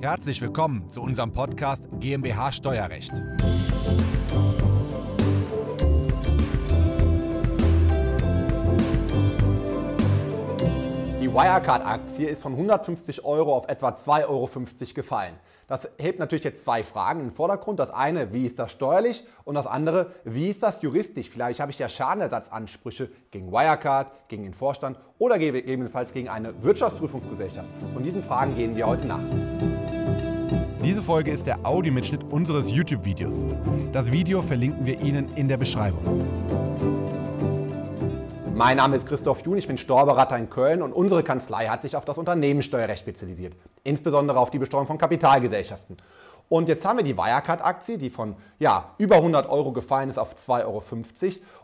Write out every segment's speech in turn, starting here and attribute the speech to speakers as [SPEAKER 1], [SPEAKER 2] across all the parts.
[SPEAKER 1] Herzlich willkommen zu unserem Podcast GmbH Steuerrecht.
[SPEAKER 2] Die Wirecard-Aktie ist von 150 Euro auf etwa 2,50 Euro gefallen. Das hebt natürlich jetzt zwei Fragen in den Vordergrund. Das eine, wie ist das steuerlich? Und das andere, wie ist das juristisch? Vielleicht habe ich ja Schadenersatzansprüche gegen Wirecard, gegen den Vorstand oder gegebenenfalls gegen eine Wirtschaftsprüfungsgesellschaft. Und diesen Fragen gehen wir heute nach.
[SPEAKER 1] Diese Folge ist der Audiomitschnitt unseres YouTube-Videos. Das Video verlinken wir Ihnen in der Beschreibung.
[SPEAKER 2] Mein Name ist Christoph Jun, ich bin Steuerberater in Köln und unsere Kanzlei hat sich auf das Unternehmenssteuerrecht spezialisiert, insbesondere auf die Besteuerung von Kapitalgesellschaften. Und jetzt haben wir die Wirecard-Aktie, die von ja, über 100 Euro gefallen ist auf 2,50 Euro.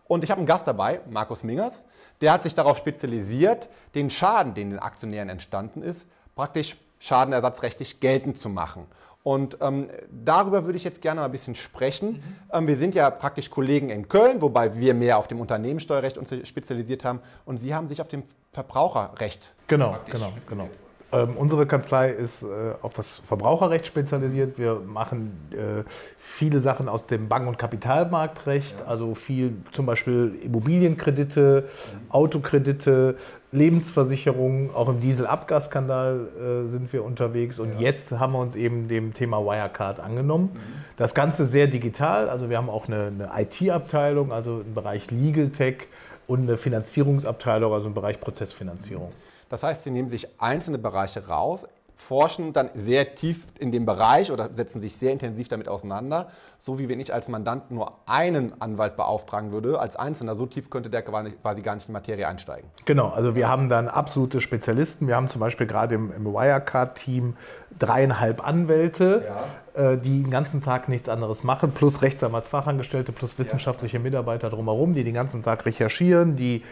[SPEAKER 2] Und ich habe einen Gast dabei, Markus Mingers, der hat sich darauf spezialisiert, den Schaden, den den Aktionären entstanden ist, praktisch schadenersatzrechtlich geltend zu machen. Und ähm, darüber würde ich jetzt gerne mal ein bisschen sprechen. Mhm. Ähm, wir sind ja praktisch Kollegen in Köln, wobei wir mehr auf dem Unternehmenssteuerrecht uns spezialisiert haben. Und Sie haben sich auf dem Verbraucherrecht.
[SPEAKER 3] Genau, genau, genau. Ähm, unsere Kanzlei ist äh, auf das Verbraucherrecht spezialisiert. Wir machen äh, viele Sachen aus dem Bank- und Kapitalmarktrecht, ja. also viel zum Beispiel Immobilienkredite, mhm. Autokredite, Lebensversicherungen, auch im Dieselabgasskandal äh, sind wir unterwegs und ja. jetzt haben wir uns eben dem Thema Wirecard angenommen. Mhm. Das Ganze sehr digital, also wir haben auch eine, eine IT-Abteilung, also im Bereich Legal Tech und eine Finanzierungsabteilung, also im Bereich Prozessfinanzierung.
[SPEAKER 2] Das heißt, Sie nehmen sich einzelne Bereiche raus, forschen dann sehr tief in dem Bereich oder setzen sich sehr intensiv damit auseinander, so wie wenn ich als Mandant nur einen Anwalt beauftragen würde, als Einzelner, so tief könnte der quasi gar nicht in die Materie einsteigen.
[SPEAKER 3] Genau, also wir haben dann absolute Spezialisten. Wir haben zum Beispiel gerade im, im Wirecard-Team dreieinhalb Anwälte, ja. äh, die den ganzen Tag nichts anderes machen, plus Rechtsanwaltsfachangestellte, plus wissenschaftliche Mitarbeiter drumherum, die den ganzen Tag recherchieren, die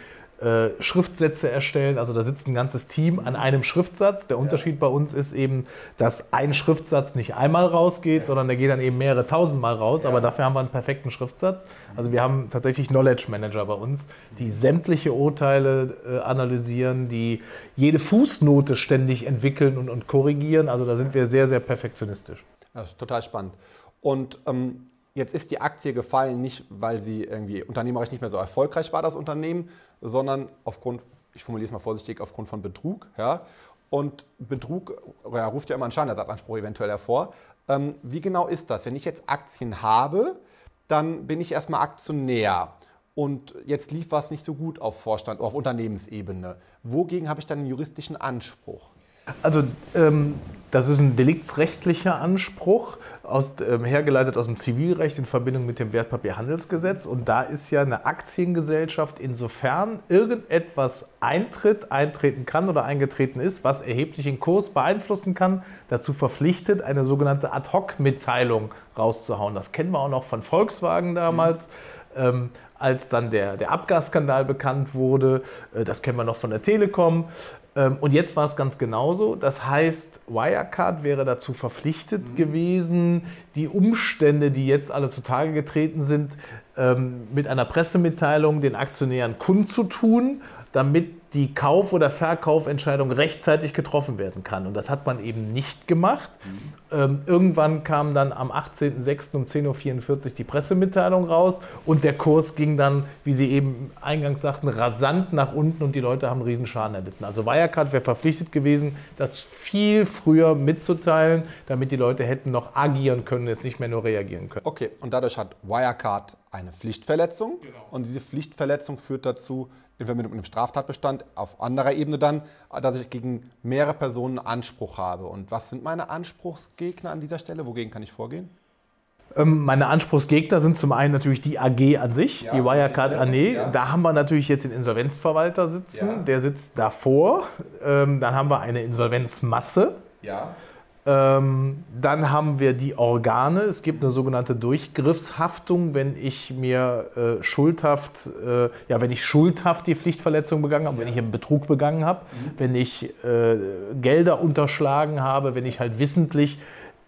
[SPEAKER 3] äh, Schriftsätze erstellen. Also da sitzt ein ganzes Team an einem Schriftsatz. Der Unterschied bei uns ist eben, dass ein Schriftsatz nicht einmal rausgeht, sondern der geht dann eben mehrere tausendmal raus. Aber dafür haben wir einen perfekten Schriftsatz. Also wir haben tatsächlich Knowledge Manager bei uns, die sämtliche Urteile äh, analysieren, die jede Fußnote ständig entwickeln und, und korrigieren. Also da sind wir sehr, sehr perfektionistisch.
[SPEAKER 2] Das ist total spannend. Und ähm, Jetzt ist die Aktie gefallen, nicht weil sie irgendwie unternehmerisch nicht mehr so erfolgreich war, das Unternehmen, sondern aufgrund, ich formuliere es mal vorsichtig, aufgrund von Betrug. Ja? Und Betrug ja, ruft ja immer einen Schadenersatzanspruch eventuell hervor. Ähm, wie genau ist das? Wenn ich jetzt Aktien habe, dann bin ich erstmal Aktionär. Und jetzt lief was nicht so gut auf Vorstand, auf Unternehmensebene. Wogegen habe ich dann einen juristischen Anspruch?
[SPEAKER 3] Also ähm, das ist ein deliktsrechtlicher Anspruch, aus, ähm, hergeleitet aus dem Zivilrecht in Verbindung mit dem Wertpapierhandelsgesetz. Und da ist ja eine Aktiengesellschaft, insofern irgendetwas eintritt, eintreten kann oder eingetreten ist, was erheblich den Kurs beeinflussen kann, dazu verpflichtet, eine sogenannte Ad-Hoc-Mitteilung rauszuhauen. Das kennen wir auch noch von Volkswagen damals. Mhm. Ähm, als dann der, der Abgasskandal bekannt wurde. Äh, das kennen wir noch von der Telekom. Ähm, und jetzt war es ganz genauso. Das heißt, Wirecard wäre dazu verpflichtet mhm. gewesen, die Umstände, die jetzt alle zutage getreten sind, ähm, mit einer Pressemitteilung den Aktionären kundzutun, damit die Kauf- oder Verkaufentscheidung rechtzeitig getroffen werden kann. Und das hat man eben nicht gemacht. Mhm. Ähm, irgendwann kam dann am 18.06. um 10.44 Uhr die Pressemitteilung raus und der Kurs ging dann, wie Sie eben eingangs sagten, rasant nach unten und die Leute haben einen Riesenschaden erlitten. Also Wirecard wäre verpflichtet gewesen, das viel früher mitzuteilen, damit die Leute hätten noch agieren können, jetzt nicht mehr nur reagieren können.
[SPEAKER 2] Okay, und dadurch hat Wirecard eine Pflichtverletzung genau. und diese Pflichtverletzung führt dazu, in Verbindung mit einem Straftatbestand auf anderer Ebene dann, dass ich gegen mehrere Personen Anspruch habe. Und was sind meine Anspruchsgegner an dieser Stelle? Wogegen kann ich vorgehen?
[SPEAKER 3] Ähm, meine Anspruchsgegner sind zum einen natürlich die AG an sich, ja, die Wirecard AG. Ja. Da haben wir natürlich jetzt den Insolvenzverwalter sitzen, ja. der sitzt davor. Ähm, dann haben wir eine Insolvenzmasse. Ja. Ähm, dann haben wir die Organe. Es gibt eine sogenannte Durchgriffshaftung, wenn ich mir äh, schuldhaft, äh, ja, wenn ich schuldhaft die Pflichtverletzung begangen habe, wenn ich einen Betrug begangen habe, mhm. wenn ich äh, Gelder unterschlagen habe, wenn ich halt wissentlich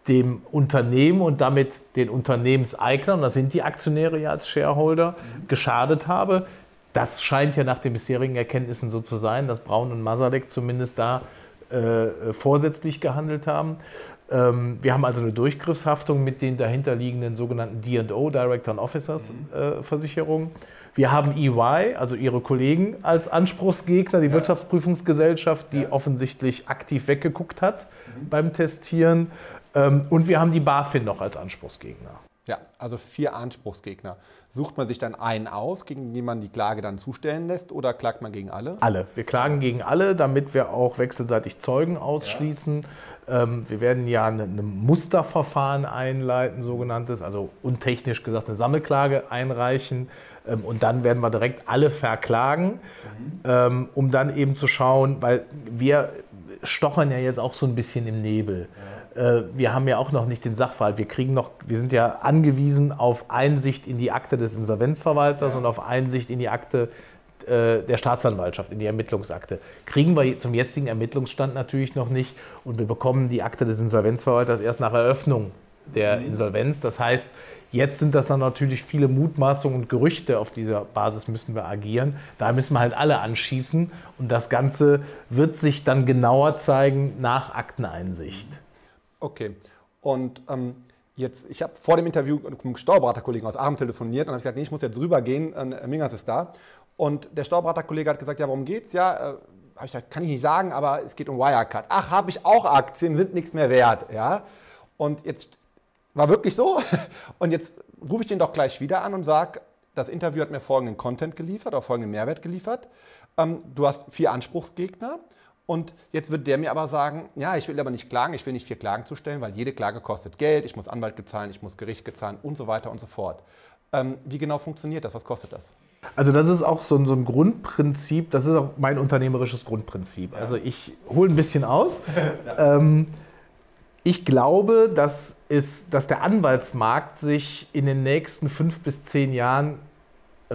[SPEAKER 3] dem Unternehmen und damit den Unternehmenseignern, das sind die Aktionäre ja als Shareholder, mhm. geschadet habe. Das scheint ja nach den bisherigen Erkenntnissen so zu sein, dass Braun und Masalek zumindest da äh, vorsätzlich gehandelt haben. Ähm, wir haben also eine Durchgriffshaftung mit den dahinterliegenden sogenannten D&O, Director and Officers äh, Versicherungen. Wir haben EY, also ihre Kollegen, als Anspruchsgegner, die ja. Wirtschaftsprüfungsgesellschaft, die ja. offensichtlich aktiv weggeguckt hat mhm. beim Testieren. Ähm, und wir haben die BaFin noch als Anspruchsgegner.
[SPEAKER 2] Ja, also vier Anspruchsgegner. Sucht man sich dann einen aus, gegen den man die Klage dann zustellen lässt oder klagt man gegen alle?
[SPEAKER 3] Alle. Wir klagen gegen alle, damit wir auch wechselseitig Zeugen ausschließen. Ja. Ähm, wir werden ja ein eine Musterverfahren einleiten, sogenanntes, also untechnisch gesagt eine Sammelklage einreichen. Ähm, und dann werden wir direkt alle verklagen, mhm. ähm, um dann eben zu schauen, weil wir stochern ja jetzt auch so ein bisschen im Nebel. Ja wir haben ja auch noch nicht den Sachverhalt. Wir kriegen noch, wir sind ja angewiesen auf Einsicht in die Akte des Insolvenzverwalters ja. und auf Einsicht in die Akte äh, der Staatsanwaltschaft, in die Ermittlungsakte. Kriegen wir zum jetzigen Ermittlungsstand natürlich noch nicht und wir bekommen die Akte des Insolvenzverwalters erst nach Eröffnung der mhm. Insolvenz. Das heißt, Jetzt sind das dann natürlich viele Mutmaßungen und Gerüchte. Auf dieser Basis müssen wir agieren. Da müssen wir halt alle anschießen. Und das Ganze wird sich dann genauer zeigen nach Akteneinsicht.
[SPEAKER 2] Okay. Und ähm, jetzt, ich habe vor dem Interview mit einem Steuerberaterkollegen aus Aachen telefoniert und habe gesagt, nee, ich muss jetzt rübergehen, äh, Mingas ist da. Und der Steuerberaterkollege hat gesagt, ja, worum geht's? Ja, äh, ich gesagt, kann ich nicht sagen, aber es geht um Wirecard. Ach, habe ich auch Aktien, sind nichts mehr wert. Ja? Und jetzt war wirklich so. Und jetzt rufe ich den doch gleich wieder an und sage, das Interview hat mir folgenden Content geliefert, auch folgenden Mehrwert geliefert. Ähm, du hast vier Anspruchsgegner. Und jetzt wird der mir aber sagen, ja, ich will aber nicht klagen, ich will nicht vier Klagen zustellen, weil jede Klage kostet Geld, ich muss Anwalt bezahlen, ich muss Gericht bezahlen und so weiter und so fort. Ähm, wie genau funktioniert das? Was kostet das?
[SPEAKER 3] Also das ist auch so ein, so ein Grundprinzip, das ist auch mein unternehmerisches Grundprinzip. Also ich hole ein bisschen aus. ähm, ich glaube, dass, ist, dass der Anwaltsmarkt sich in den nächsten fünf bis zehn Jahren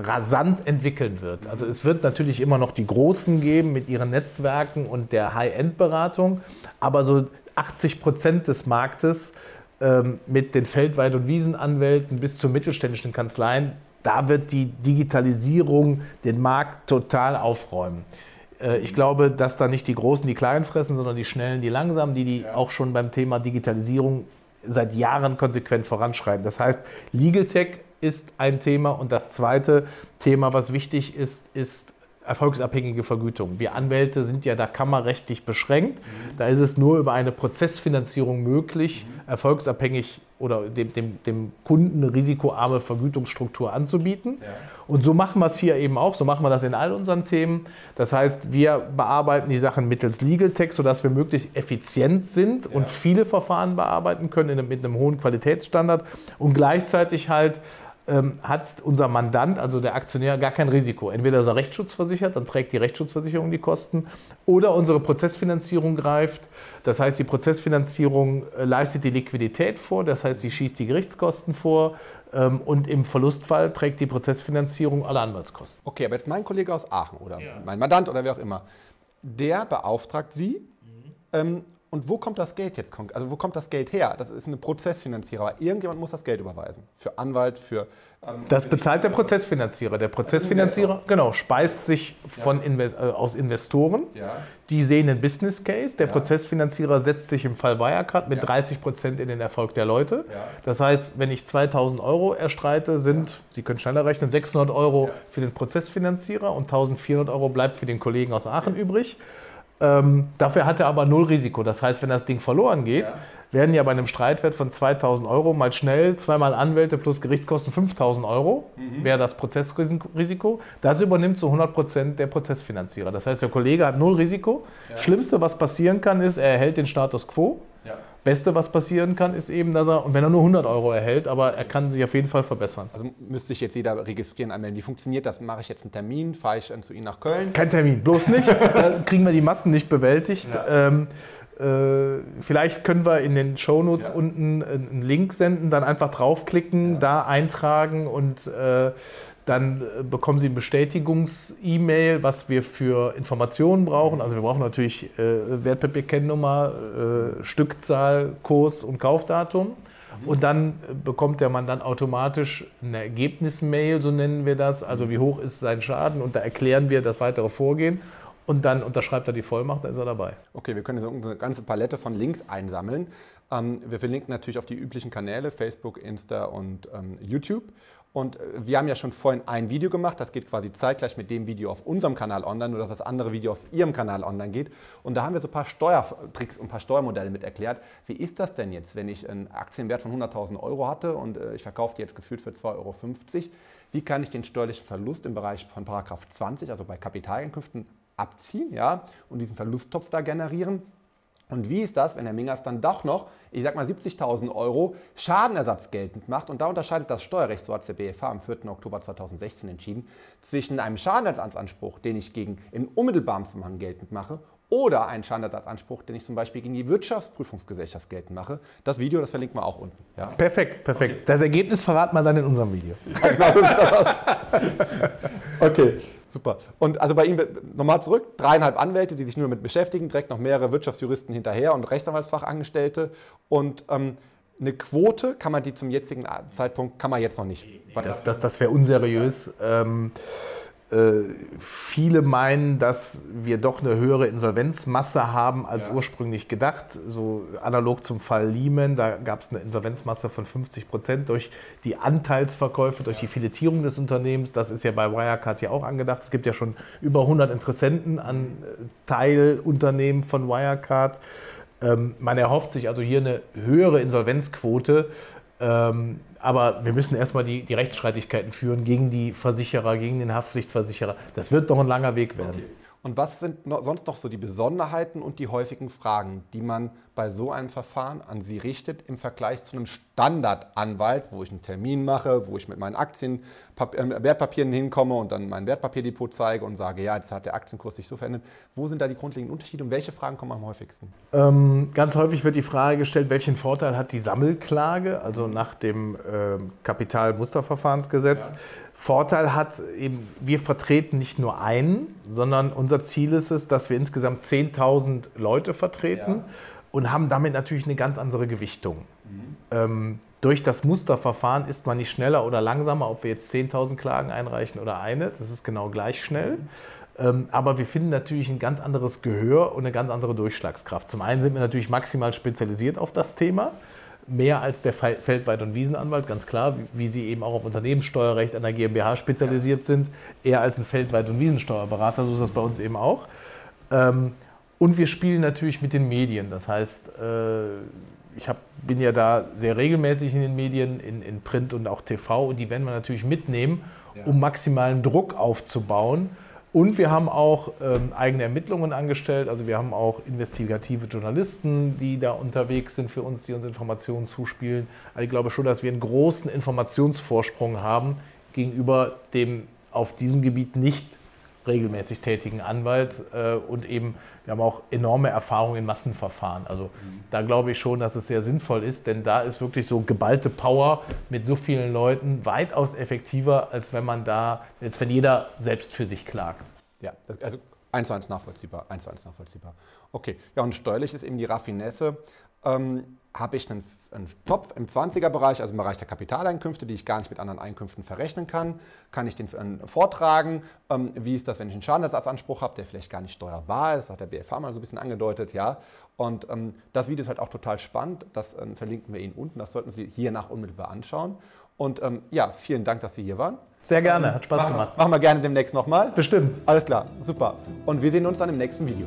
[SPEAKER 3] rasant entwickeln wird. Also es wird natürlich immer noch die Großen geben mit ihren Netzwerken und der High-End-Beratung, aber so 80 Prozent des Marktes ähm, mit den Feldweit- und Wiesenanwälten bis zu mittelständischen Kanzleien, da wird die Digitalisierung den Markt total aufräumen. Äh, ich glaube, dass da nicht die Großen die Kleinen fressen, sondern die Schnellen die Langsamen, die, die auch schon beim Thema Digitalisierung seit Jahren konsequent voranschreiten. Das heißt, Legal Tech ist ein Thema. Und das zweite Thema, was wichtig ist, ist erfolgsabhängige Vergütung. Wir Anwälte sind ja da kammerrechtlich beschränkt. Mhm. Da ist es nur über eine Prozessfinanzierung möglich, mhm. erfolgsabhängig oder dem, dem, dem, Kunden eine risikoarme Vergütungsstruktur anzubieten. Ja. Und so machen wir es hier eben auch, so machen wir das in all unseren Themen. Das heißt, wir bearbeiten die Sachen mittels Legal Tech, sodass wir möglichst effizient sind ja. und viele Verfahren bearbeiten können mit einem hohen Qualitätsstandard und gleichzeitig halt ähm, hat unser Mandant, also der Aktionär, gar kein Risiko. Entweder ist er rechtsschutzversichert, dann trägt die Rechtsschutzversicherung die Kosten, oder unsere Prozessfinanzierung greift. Das heißt, die Prozessfinanzierung äh, leistet die Liquidität vor, das heißt, sie schießt die Gerichtskosten vor ähm, und im Verlustfall trägt die Prozessfinanzierung alle Anwaltskosten.
[SPEAKER 2] Okay, aber jetzt mein Kollege aus Aachen oder ja. mein Mandant oder wer auch immer, der beauftragt Sie mhm. ähm, und wo kommt das Geld jetzt? Also wo kommt das Geld her? Das ist eine Prozessfinanzierer. Aber irgendjemand muss das Geld überweisen. Für Anwalt, für...
[SPEAKER 3] Ähm, das bezahlt der Prozessfinanzierer. Der Prozessfinanzierer, genau, speist sich von Invest äh, aus Investoren. Ja. Die sehen einen Business Case. Der ja. Prozessfinanzierer setzt sich im Fall Wirecard mit ja. 30 Prozent in den Erfolg der Leute. Das heißt, wenn ich 2000 Euro erstreite, sind, Sie können schneller rechnen, 600 Euro für den Prozessfinanzierer und 1400 Euro bleibt für den Kollegen aus Aachen übrig. Ähm, dafür hat er aber null Risiko. Das heißt, wenn das Ding verloren geht, ja. werden ja bei einem Streitwert von 2000 Euro mal schnell zweimal Anwälte plus Gerichtskosten 5000 Euro, mhm. wäre das Prozessrisiko. Das übernimmt zu 100 Prozent der Prozessfinanzierer. Das heißt, der Kollege hat null Risiko. Ja. Schlimmste, was passieren kann, ist, er erhält den Status quo. Beste, was passieren kann, ist eben, dass er, und wenn er nur 100 Euro erhält, aber er kann sich auf jeden Fall verbessern.
[SPEAKER 2] Also müsste sich jetzt jeder registrieren, anmelden. Wie funktioniert das? Mache ich jetzt einen Termin? Fahre ich dann zu Ihnen nach Köln?
[SPEAKER 3] Kein Termin, bloß nicht. da kriegen wir die Massen nicht bewältigt. Ja. Ähm, äh, vielleicht können wir in den Shownotes ja. unten einen Link senden, dann einfach draufklicken, ja. da eintragen und äh, dann äh, bekommen Sie ein Bestätigungs-E-Mail, was wir für Informationen brauchen. Also wir brauchen natürlich äh, Wertpapierkennnummer, äh, Stückzahl, Kurs und Kaufdatum. Mhm. Und dann äh, bekommt der Mandant automatisch eine Ergebnis-Mail, so nennen wir das. Also wie hoch ist sein Schaden und da erklären wir das weitere Vorgehen. und dann unterschreibt er die Vollmacht, dann ist er dabei.
[SPEAKER 2] Okay, wir können jetzt eine ganze Palette von Links einsammeln. Ähm, wir verlinken natürlich auf die üblichen Kanäle, Facebook, Insta und ähm, YouTube. Und äh, wir haben ja schon vorhin ein Video gemacht, das geht quasi zeitgleich mit dem Video auf unserem Kanal online, nur dass das andere Video auf Ihrem Kanal online geht. Und da haben wir so ein paar Steuertricks und ein paar Steuermodelle mit erklärt. Wie ist das denn jetzt, wenn ich einen Aktienwert von 100.000 Euro hatte und äh, ich verkaufe die jetzt gefühlt für 2,50 Euro? Wie kann ich den steuerlichen Verlust im Bereich von Paragraph 20, also bei Kapitaleinkünften, abziehen ja, und diesen Verlusttopf da generieren? Und wie ist das, wenn der Mingas dann doch noch, ich sag mal 70.000 Euro Schadenersatz geltend macht? Und da unterscheidet das Steuerrecht, so hat der BFH am 4. Oktober 2016 entschieden, zwischen einem Schadenersatzanspruch, den ich gegen in unmittelbarem Zusammenhang geltend mache, oder einen Schadenersatzanspruch, den ich zum Beispiel gegen die Wirtschaftsprüfungsgesellschaft geltend mache. Das Video, das verlinken wir auch unten.
[SPEAKER 3] Ja? Perfekt, perfekt. Okay. Das Ergebnis verraten wir dann in unserem Video.
[SPEAKER 2] okay. Super. Und also bei Ihnen nochmal zurück, dreieinhalb Anwälte, die sich nur mit beschäftigen, direkt noch mehrere Wirtschaftsjuristen hinterher und Rechtsanwaltsfachangestellte. Und ähm, eine Quote kann man die zum jetzigen Zeitpunkt, kann man jetzt noch nicht.
[SPEAKER 3] Das, das, das wäre unseriös. Ähm, äh, viele meinen, dass wir doch eine höhere Insolvenzmasse haben als ja. ursprünglich gedacht. So analog zum Fall Lehman, da gab es eine Insolvenzmasse von 50 Prozent durch die Anteilsverkäufe, durch die Filetierung des Unternehmens. Das ist ja bei Wirecard ja auch angedacht. Es gibt ja schon über 100 Interessenten an äh, Teilunternehmen von Wirecard. Ähm, man erhofft sich also hier eine höhere Insolvenzquote. Aber wir müssen erstmal die, die Rechtsstreitigkeiten führen gegen die Versicherer, gegen den Haftpflichtversicherer. Das wird doch ein langer Weg werden. Okay.
[SPEAKER 2] Und was sind noch, sonst noch so die Besonderheiten und die häufigen Fragen, die man bei so einem Verfahren an Sie richtet im Vergleich zu einem Standardanwalt, wo ich einen Termin mache, wo ich mit meinen Aktien, äh, Wertpapieren hinkomme und dann mein Wertpapierdepot zeige und sage, ja, jetzt hat der Aktienkurs sich so verändert. Wo sind da die grundlegenden Unterschiede und welche Fragen kommen am häufigsten?
[SPEAKER 3] Ähm, ganz häufig wird die Frage gestellt, welchen Vorteil hat die Sammelklage, also nach dem äh, Kapitalmusterverfahrensgesetz. Ja Vorteil hat eben, wir vertreten nicht nur einen, sondern unser Ziel ist es, dass wir insgesamt 10.000 Leute vertreten ja. und haben damit natürlich eine ganz andere Gewichtung. Mhm. Ähm, durch das Musterverfahren ist man nicht schneller oder langsamer, ob wir jetzt 10.000 Klagen einreichen oder eine. Das ist genau gleich schnell. Mhm. Ähm, aber wir finden natürlich ein ganz anderes Gehör und eine ganz andere Durchschlagskraft. Zum einen sind wir natürlich maximal spezialisiert auf das Thema mehr als der Feldweit- und Wiesenanwalt, ganz klar, wie sie eben auch auf Unternehmenssteuerrecht an der GmbH spezialisiert sind, eher als ein Feldweit- und Wiesensteuerberater, so ist das bei uns eben auch. Ähm, und wir spielen natürlich mit den Medien, das heißt, äh, ich hab, bin ja da sehr regelmäßig in den Medien, in, in Print und auch TV, und die werden wir natürlich mitnehmen, um maximalen Druck aufzubauen und wir haben auch ähm, eigene Ermittlungen angestellt. Also wir haben auch investigative Journalisten, die da unterwegs sind für uns, die uns Informationen zuspielen. Also ich glaube schon, dass wir einen großen Informationsvorsprung haben gegenüber dem auf diesem Gebiet nicht regelmäßig tätigen Anwalt äh, und eben wir haben auch enorme Erfahrung in Massenverfahren. Also da glaube ich schon, dass es sehr sinnvoll ist, denn da ist wirklich so geballte Power mit so vielen Leuten weitaus effektiver, als wenn man da, als wenn jeder selbst für sich klagt.
[SPEAKER 2] Ja, also eins zu eins nachvollziehbar, eins zu eins nachvollziehbar. Okay, ja und steuerlich ist eben die Raffinesse. Ähm, habe ich einen, einen, Topf im 20er-Bereich, also im Bereich der Kapitaleinkünfte, die ich gar nicht mit anderen Einkünften verrechnen kann. Kann ich den äh, vortragen? Ähm, wie ist das, wenn ich einen Schadenersatzanspruch habe, der vielleicht gar nicht steuerbar ist? Das hat der BFH mal so ein bisschen angedeutet, ja. Und ähm, das Video ist halt auch total spannend. Das äh, verlinken wir Ihnen unten. Das sollten Sie hier nach unmittelbar anschauen. Und ähm, ja, vielen Dank, dass Sie hier waren.
[SPEAKER 3] Sehr gerne, hat Spaß machen, gemacht.
[SPEAKER 2] Machen wir gerne demnächst nochmal.
[SPEAKER 3] Bestimmt.
[SPEAKER 2] Alles klar, super. Und wir sehen uns dann im nächsten Video.